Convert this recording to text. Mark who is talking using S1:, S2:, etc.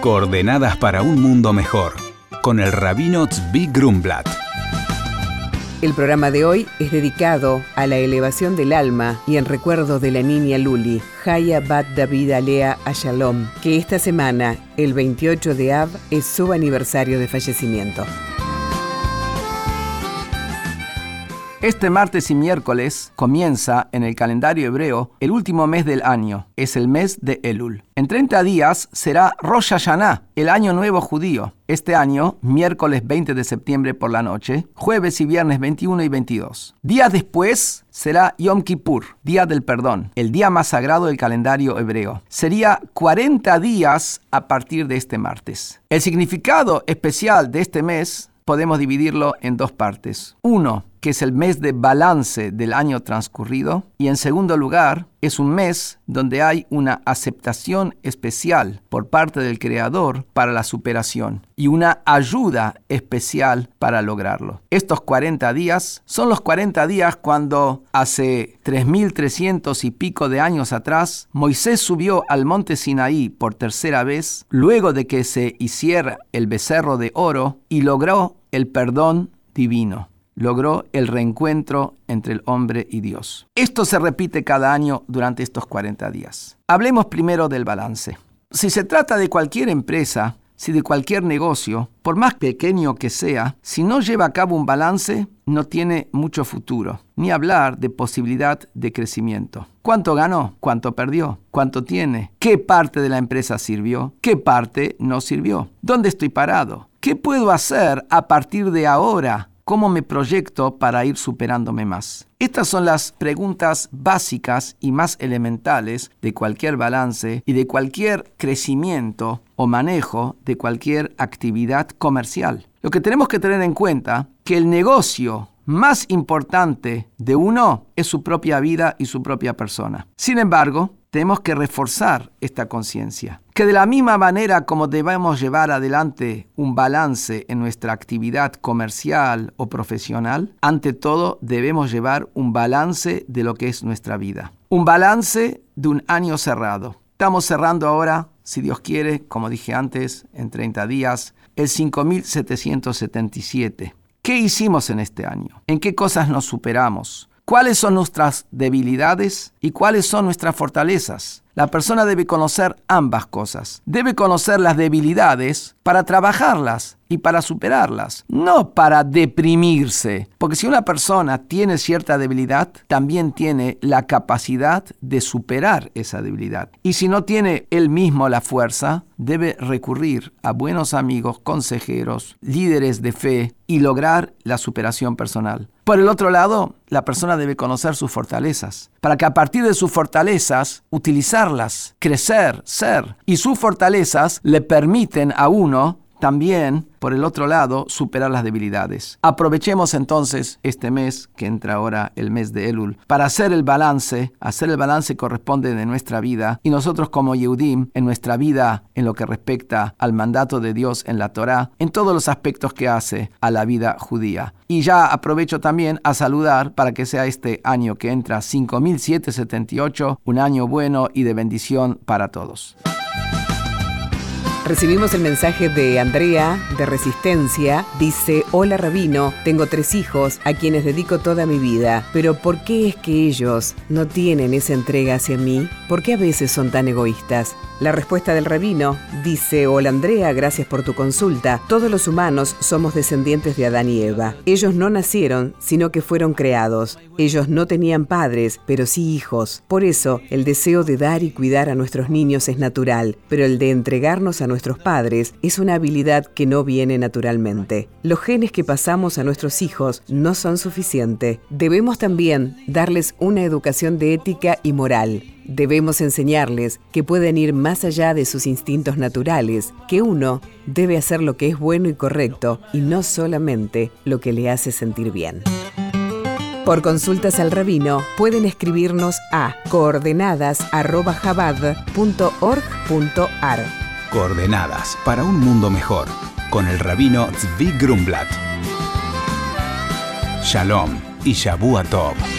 S1: Coordenadas para un mundo mejor, con el rabino Tzvi Grumblat.
S2: El programa de hoy es dedicado a la elevación del alma y en recuerdo de la niña Luli, Haya Bat David Alea Ashalom, que esta semana, el 28 de Av, es su aniversario de fallecimiento.
S3: Este martes y miércoles comienza en el calendario hebreo el último mes del año, es el mes de Elul. En 30 días será Rosh Hashanah, el año nuevo judío. Este año, miércoles 20 de septiembre por la noche, jueves y viernes 21 y 22. Días después será Yom Kippur, Día del Perdón, el día más sagrado del calendario hebreo. Sería 40 días a partir de este martes. El significado especial de este mes podemos dividirlo en dos partes. Uno, que es el mes de balance del año transcurrido. Y en segundo lugar, es un mes donde hay una aceptación especial por parte del Creador para la superación y una ayuda especial para lograrlo. Estos 40 días son los 40 días cuando hace 3.300 y pico de años atrás Moisés subió al monte Sinaí por tercera vez luego de que se hiciera el becerro de oro y logró el perdón divino logró el reencuentro entre el hombre y Dios. Esto se repite cada año durante estos 40 días. Hablemos primero del balance. Si se trata de cualquier empresa, si de cualquier negocio, por más pequeño que sea, si no lleva a cabo un balance, no tiene mucho futuro, ni hablar de posibilidad de crecimiento. ¿Cuánto ganó? ¿Cuánto perdió? ¿Cuánto tiene? ¿Qué parte de la empresa sirvió? ¿Qué parte no sirvió? ¿Dónde estoy parado? ¿Qué puedo hacer a partir de ahora ¿Cómo me proyecto para ir superándome más? Estas son las preguntas básicas y más elementales de cualquier balance y de cualquier crecimiento o manejo de cualquier actividad comercial. Lo que tenemos que tener en cuenta que el negocio más importante de uno es su propia vida y su propia persona. Sin embargo, tenemos que reforzar esta conciencia. Que de la misma manera como debemos llevar adelante un balance en nuestra actividad comercial o profesional, ante todo debemos llevar un balance de lo que es nuestra vida. Un balance de un año cerrado. Estamos cerrando ahora, si Dios quiere, como dije antes, en 30 días, el 5777. ¿Qué hicimos en este año? ¿En qué cosas nos superamos? ¿Cuáles son nuestras debilidades y cuáles son nuestras fortalezas? La persona debe conocer ambas cosas. Debe conocer las debilidades para trabajarlas y para superarlas, no para deprimirse. Porque si una persona tiene cierta debilidad, también tiene la capacidad de superar esa debilidad. Y si no tiene él mismo la fuerza, debe recurrir a buenos amigos, consejeros, líderes de fe y lograr la superación personal. Por el otro lado, la persona debe conocer sus fortalezas, para que a partir de sus fortalezas utilizarlas, crecer, ser. Y sus fortalezas le permiten a uno también, por el otro lado, superar las debilidades. Aprovechemos entonces este mes, que entra ahora el mes de Elul, para hacer el balance, hacer el balance corresponde de nuestra vida, y nosotros como Yehudim, en nuestra vida, en lo que respecta al mandato de Dios en la Torá, en todos los aspectos que hace a la vida judía. Y ya aprovecho también a saludar para que sea este año que entra 5778, un año bueno y de bendición para todos.
S2: Recibimos el mensaje de Andrea, de Resistencia. Dice, hola Rabino, tengo tres hijos a quienes dedico toda mi vida, pero ¿por qué es que ellos no tienen esa entrega hacia mí? ¿Por qué a veces son tan egoístas? La respuesta del rabino dice, hola Andrea, gracias por tu consulta. Todos los humanos somos descendientes de Adán y Eva. Ellos no nacieron, sino que fueron creados. Ellos no tenían padres, pero sí hijos. Por eso, el deseo de dar y cuidar a nuestros niños es natural, pero el de entregarnos a nuestros padres es una habilidad que no viene naturalmente. Los genes que pasamos a nuestros hijos no son suficientes. Debemos también darles una educación de ética y moral Debemos enseñarles que pueden ir más allá de sus instintos naturales, que uno debe hacer lo que es bueno y correcto y no solamente lo que le hace sentir bien. Por consultas al rabino pueden escribirnos a coordenadas.jabad.org.ar.
S1: Coordenadas para un mundo mejor con el rabino Zvi Grumblat. Shalom y Shabu Tov.